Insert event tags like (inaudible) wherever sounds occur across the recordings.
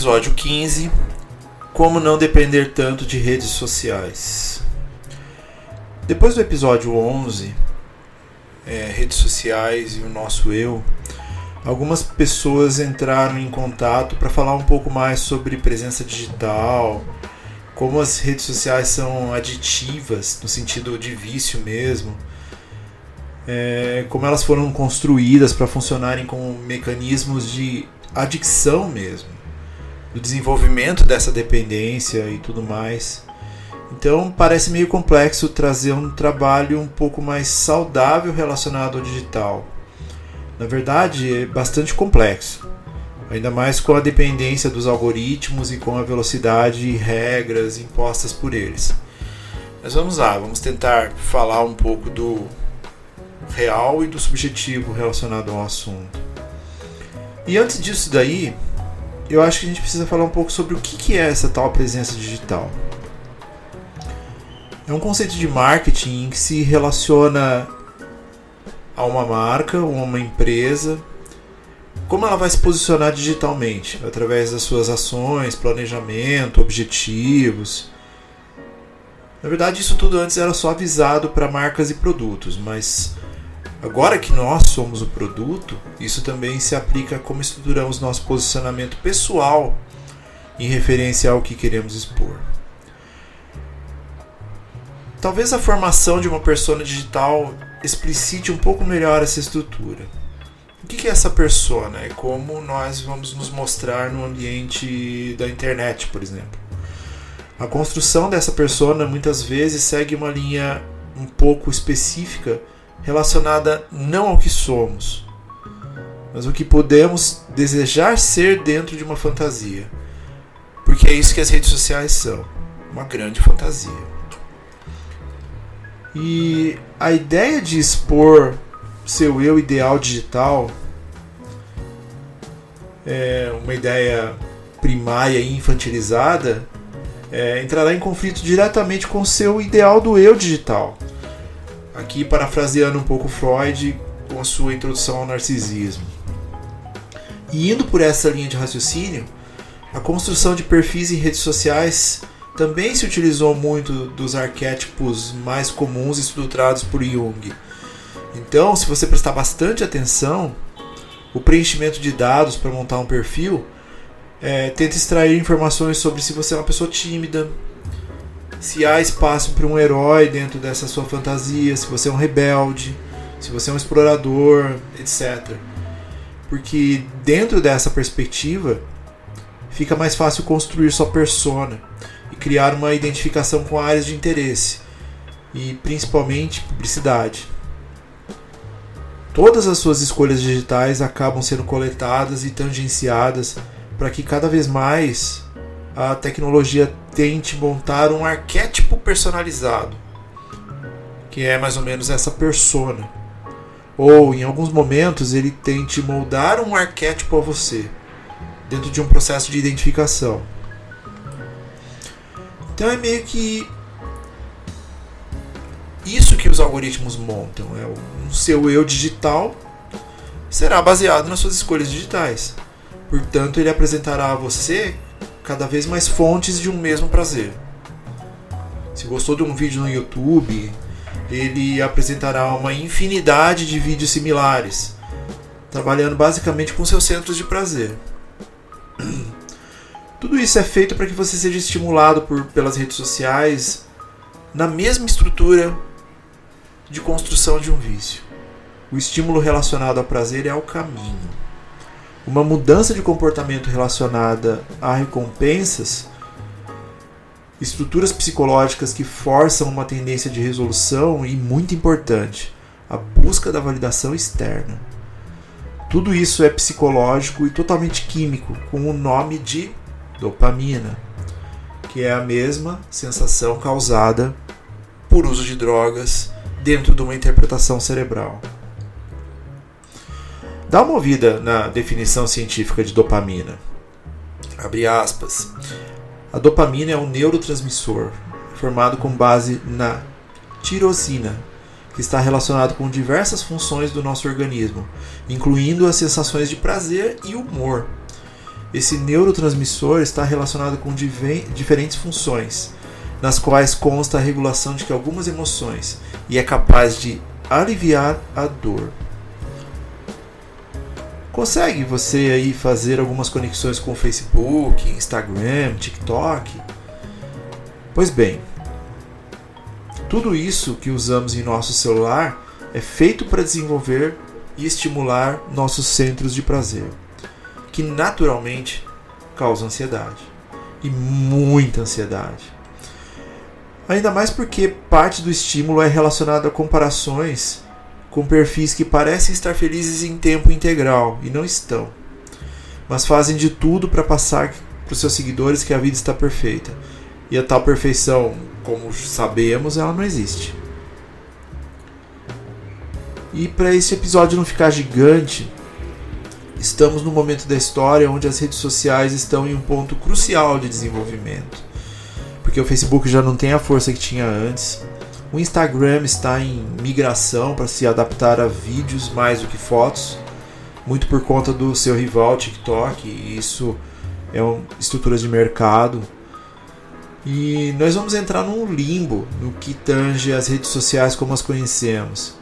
Episódio 15 Como não depender tanto de redes sociais. Depois do episódio 11, é, redes sociais e o nosso eu, algumas pessoas entraram em contato para falar um pouco mais sobre presença digital, como as redes sociais são aditivas, no sentido de vício mesmo, é, como elas foram construídas para funcionarem como mecanismos de adicção mesmo do desenvolvimento dessa dependência e tudo mais. Então parece meio complexo trazer um trabalho um pouco mais saudável relacionado ao digital. Na verdade, é bastante complexo, ainda mais com a dependência dos algoritmos e com a velocidade e regras impostas por eles. Mas vamos lá, vamos tentar falar um pouco do real e do subjetivo relacionado ao assunto. E antes disso daí, eu acho que a gente precisa falar um pouco sobre o que é essa tal presença digital. É um conceito de marketing que se relaciona a uma marca ou uma empresa, como ela vai se posicionar digitalmente, através das suas ações, planejamento, objetivos. Na verdade, isso tudo antes era só avisado para marcas e produtos, mas Agora que nós somos o produto, isso também se aplica a como estruturamos nosso posicionamento pessoal em referência ao que queremos expor. Talvez a formação de uma persona digital explicite um pouco melhor essa estrutura. O que é essa persona? É como nós vamos nos mostrar no ambiente da internet, por exemplo. A construção dessa persona muitas vezes segue uma linha um pouco específica relacionada não ao que somos, mas o que podemos desejar ser dentro de uma fantasia. Porque é isso que as redes sociais são, uma grande fantasia. E a ideia de expor seu eu ideal digital é uma ideia primária e infantilizada, é, entrará em conflito diretamente com seu ideal do eu digital, Aqui parafraseando um pouco Freud com a sua introdução ao narcisismo. E indo por essa linha de raciocínio, a construção de perfis em redes sociais também se utilizou muito dos arquétipos mais comuns estruturados por Jung. Então, se você prestar bastante atenção, o preenchimento de dados para montar um perfil é, tenta extrair informações sobre se você é uma pessoa tímida, se há espaço para um herói dentro dessa sua fantasia, se você é um rebelde, se você é um explorador, etc. Porque dentro dessa perspectiva fica mais fácil construir sua persona e criar uma identificação com áreas de interesse e principalmente publicidade. Todas as suas escolhas digitais acabam sendo coletadas e tangenciadas para que cada vez mais a tecnologia tente montar um arquétipo personalizado, que é mais ou menos essa persona. Ou em alguns momentos ele tente moldar um arquétipo a você, dentro de um processo de identificação. Então é meio que isso que os algoritmos montam, é o seu eu digital será baseado nas suas escolhas digitais. Portanto, ele apresentará a você cada vez mais fontes de um mesmo prazer. Se gostou de um vídeo no YouTube, ele apresentará uma infinidade de vídeos similares, trabalhando basicamente com seus centros de prazer. (clears throat) Tudo isso é feito para que você seja estimulado por, pelas redes sociais na mesma estrutura de construção de um vício. O estímulo relacionado ao prazer é o caminho uma mudança de comportamento relacionada a recompensas, estruturas psicológicas que forçam uma tendência de resolução e, muito importante, a busca da validação externa. Tudo isso é psicológico e totalmente químico, com o nome de dopamina, que é a mesma sensação causada por uso de drogas dentro de uma interpretação cerebral. Dá uma ouvida na definição científica de dopamina. Abre aspas. A dopamina é um neurotransmissor formado com base na tirosina, que está relacionado com diversas funções do nosso organismo, incluindo as sensações de prazer e humor. Esse neurotransmissor está relacionado com diferentes funções, nas quais consta a regulação de algumas emoções e é capaz de aliviar a dor. Consegue você aí fazer algumas conexões com Facebook, Instagram, TikTok? Pois bem, tudo isso que usamos em nosso celular é feito para desenvolver e estimular nossos centros de prazer, que naturalmente causam ansiedade e muita ansiedade. Ainda mais porque parte do estímulo é relacionado a comparações com perfis que parecem estar felizes em tempo integral e não estão, mas fazem de tudo para passar para os seus seguidores que a vida está perfeita. E a tal perfeição como sabemos, ela não existe. E para esse episódio não ficar gigante, estamos no momento da história onde as redes sociais estão em um ponto crucial de desenvolvimento. Porque o Facebook já não tem a força que tinha antes. O Instagram está em migração para se adaptar a vídeos mais do que fotos, muito por conta do seu rival TikTok. E isso é uma estrutura de mercado e nós vamos entrar num limbo no que tange as redes sociais como as conhecemos,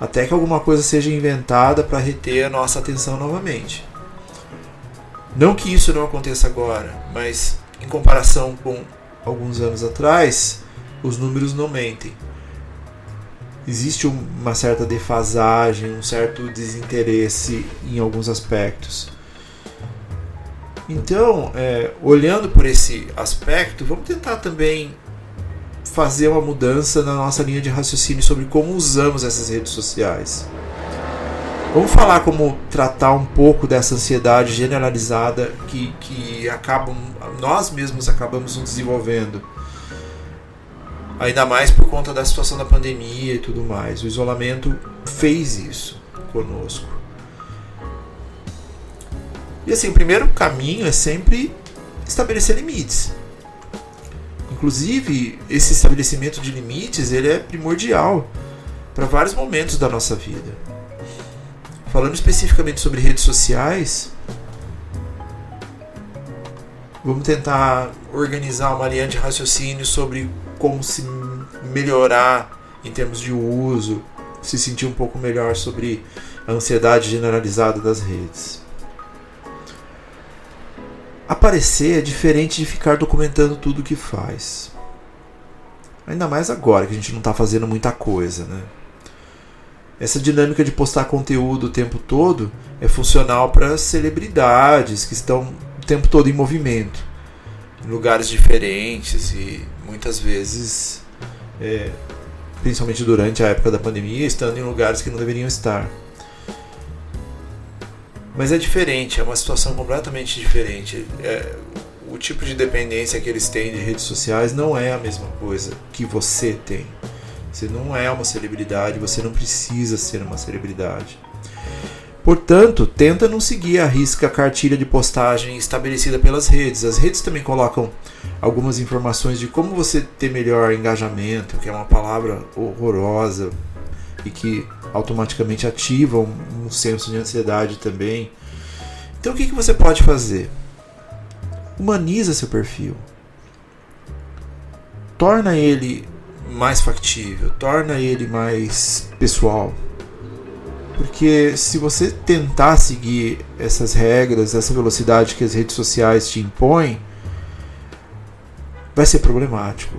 até que alguma coisa seja inventada para reter a nossa atenção novamente. Não que isso não aconteça agora, mas em comparação com alguns anos atrás, os números não mentem. Existe uma certa defasagem, um certo desinteresse em alguns aspectos. Então, é, olhando por esse aspecto, vamos tentar também fazer uma mudança na nossa linha de raciocínio sobre como usamos essas redes sociais. Vamos falar como tratar um pouco dessa ansiedade generalizada que, que acabam, nós mesmos acabamos nos desenvolvendo. Ainda mais por conta da situação da pandemia e tudo mais. O isolamento fez isso conosco. E assim, o primeiro caminho é sempre estabelecer limites. Inclusive, esse estabelecimento de limites ele é primordial para vários momentos da nossa vida. Falando especificamente sobre redes sociais, vamos tentar organizar uma linha de raciocínio sobre como se melhorar em termos de uso, se sentir um pouco melhor sobre a ansiedade generalizada das redes. Aparecer é diferente de ficar documentando tudo o que faz. Ainda mais agora que a gente não está fazendo muita coisa, né? Essa dinâmica de postar conteúdo o tempo todo é funcional para celebridades que estão tempo todo em movimento, em lugares diferentes e muitas vezes, é, principalmente durante a época da pandemia, estando em lugares que não deveriam estar. Mas é diferente, é uma situação completamente diferente. É, o tipo de dependência que eles têm de redes sociais não é a mesma coisa que você tem. Você não é uma celebridade, você não precisa ser uma celebridade. Portanto, tenta não seguir a risca cartilha de postagem estabelecida pelas redes. As redes também colocam algumas informações de como você ter melhor engajamento, que é uma palavra horrorosa e que automaticamente ativam um, um senso de ansiedade também. Então o que, que você pode fazer? Humaniza seu perfil. Torna ele mais factível, torna ele mais pessoal. Porque se você tentar seguir essas regras, essa velocidade que as redes sociais te impõem, vai ser problemático.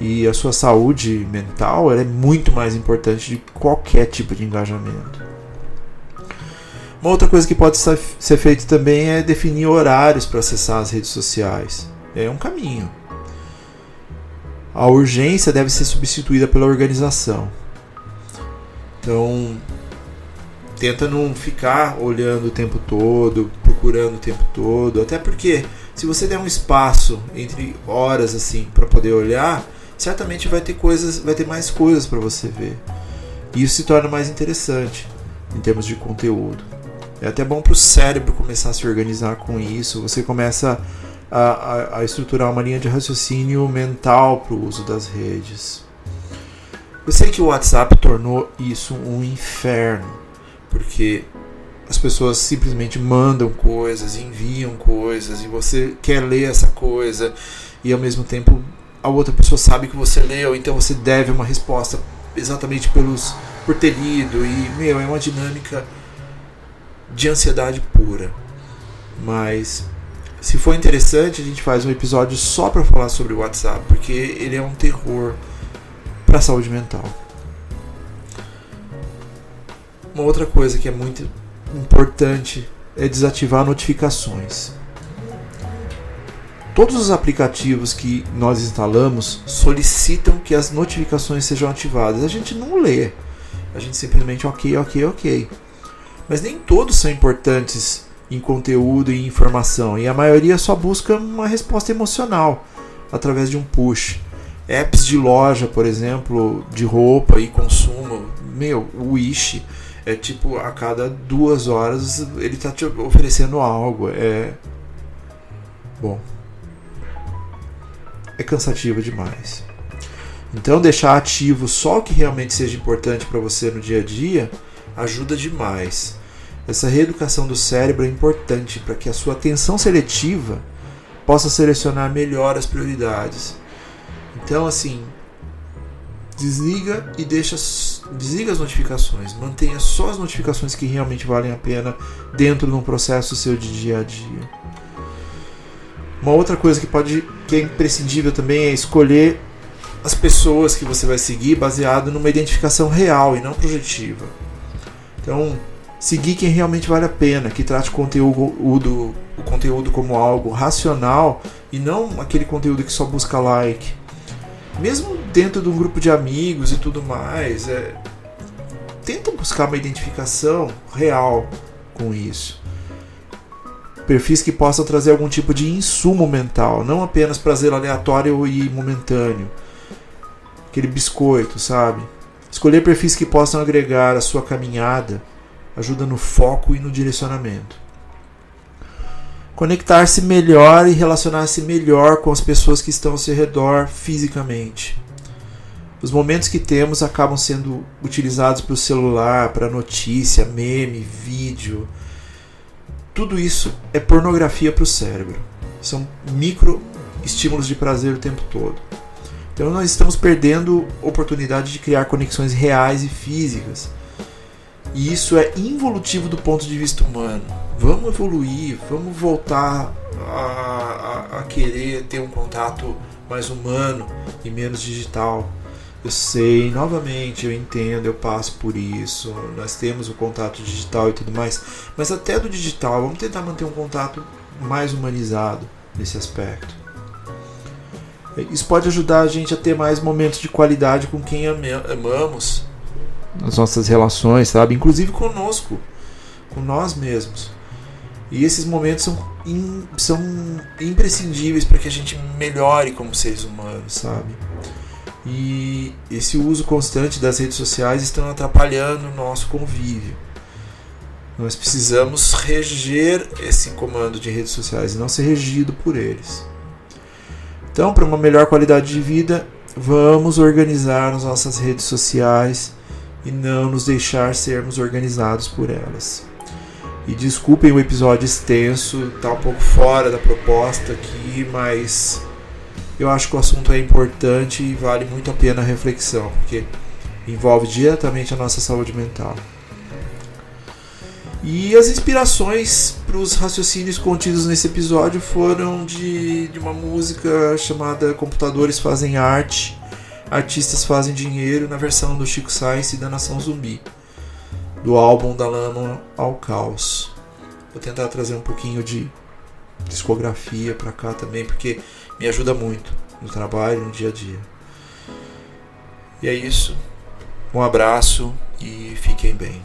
E a sua saúde mental é muito mais importante de qualquer tipo de engajamento. Uma outra coisa que pode ser feito também é definir horários para acessar as redes sociais. É um caminho. A urgência deve ser substituída pela organização. Então, tenta não ficar olhando o tempo todo, procurando o tempo todo, até porque se você der um espaço entre horas assim para poder olhar, certamente vai ter coisas, vai ter mais coisas para você ver. E isso se torna mais interessante em termos de conteúdo. É até bom para o cérebro começar a se organizar com isso. Você começa a, a, a estruturar uma linha de raciocínio mental para o uso das redes. Eu sei que o WhatsApp tornou isso um inferno, porque as pessoas simplesmente mandam coisas, enviam coisas e você quer ler essa coisa e ao mesmo tempo a outra pessoa sabe que você leu, então você deve uma resposta exatamente pelos por ter lido e meu é uma dinâmica de ansiedade pura. Mas se for interessante, a gente faz um episódio só para falar sobre o WhatsApp, porque ele é um terror para a saúde mental. Uma outra coisa que é muito importante é desativar notificações. Todos os aplicativos que nós instalamos solicitam que as notificações sejam ativadas. A gente não lê, a gente simplesmente ok, ok, ok. Mas nem todos são importantes em conteúdo e informação, e a maioria só busca uma resposta emocional através de um push apps de loja, por exemplo, de roupa e consumo, meu, o Wish é tipo a cada duas horas ele está te oferecendo algo. É bom, é cansativo demais. Então deixar ativo só o que realmente seja importante para você no dia a dia ajuda demais. Essa reeducação do cérebro é importante para que a sua atenção seletiva possa selecionar melhor as prioridades então, assim, desliga e deixa desliga as notificações, mantenha só as notificações que realmente valem a pena dentro de um processo seu de dia a dia. Uma outra coisa que pode que é imprescindível também é escolher as pessoas que você vai seguir baseado numa identificação real e não projetiva. Então, seguir quem realmente vale a pena, que trate o conteúdo, o conteúdo como algo racional e não aquele conteúdo que só busca like mesmo dentro de um grupo de amigos e tudo mais, é, tenta buscar uma identificação real com isso. Perfis que possam trazer algum tipo de insumo mental, não apenas prazer aleatório e momentâneo. Aquele biscoito, sabe? Escolher perfis que possam agregar a sua caminhada ajuda no foco e no direcionamento conectar-se melhor e relacionar-se melhor com as pessoas que estão ao seu redor fisicamente. Os momentos que temos acabam sendo utilizados para o celular, para notícia, meme, vídeo. Tudo isso é pornografia para o cérebro. São micro estímulos de prazer o tempo todo. Então nós estamos perdendo oportunidade de criar conexões reais e físicas. E isso é involutivo do ponto de vista humano vamos evoluir, vamos voltar a, a, a, querer ter um contato mais humano e menos digital. Eu sei, novamente, eu entendo, eu passo por isso. Nós temos o contato digital e tudo mais, mas até do digital, vamos tentar manter um contato mais humanizado nesse aspecto. Isso pode ajudar a gente a ter mais momentos de qualidade com quem amamos, nas nossas relações, sabe? Inclusive conosco, com nós mesmos. E esses momentos são, in, são imprescindíveis para que a gente melhore como seres humanos, sabe? E esse uso constante das redes sociais estão atrapalhando o nosso convívio. Nós precisamos reger esse comando de redes sociais e não ser regido por eles. Então, para uma melhor qualidade de vida, vamos organizar as nossas redes sociais e não nos deixar sermos organizados por elas. E desculpem o episódio extenso, tá um pouco fora da proposta aqui, mas eu acho que o assunto é importante e vale muito a pena a reflexão, porque envolve diretamente a nossa saúde mental. E as inspirações para os raciocínios contidos nesse episódio foram de, de uma música chamada Computadores Fazem Arte, Artistas Fazem Dinheiro, na versão do Chico Sainz e da Nação Zumbi do álbum Da Lama ao Caos. Vou tentar trazer um pouquinho de discografia para cá também, porque me ajuda muito no trabalho, no dia a dia. E é isso. Um abraço e fiquem bem.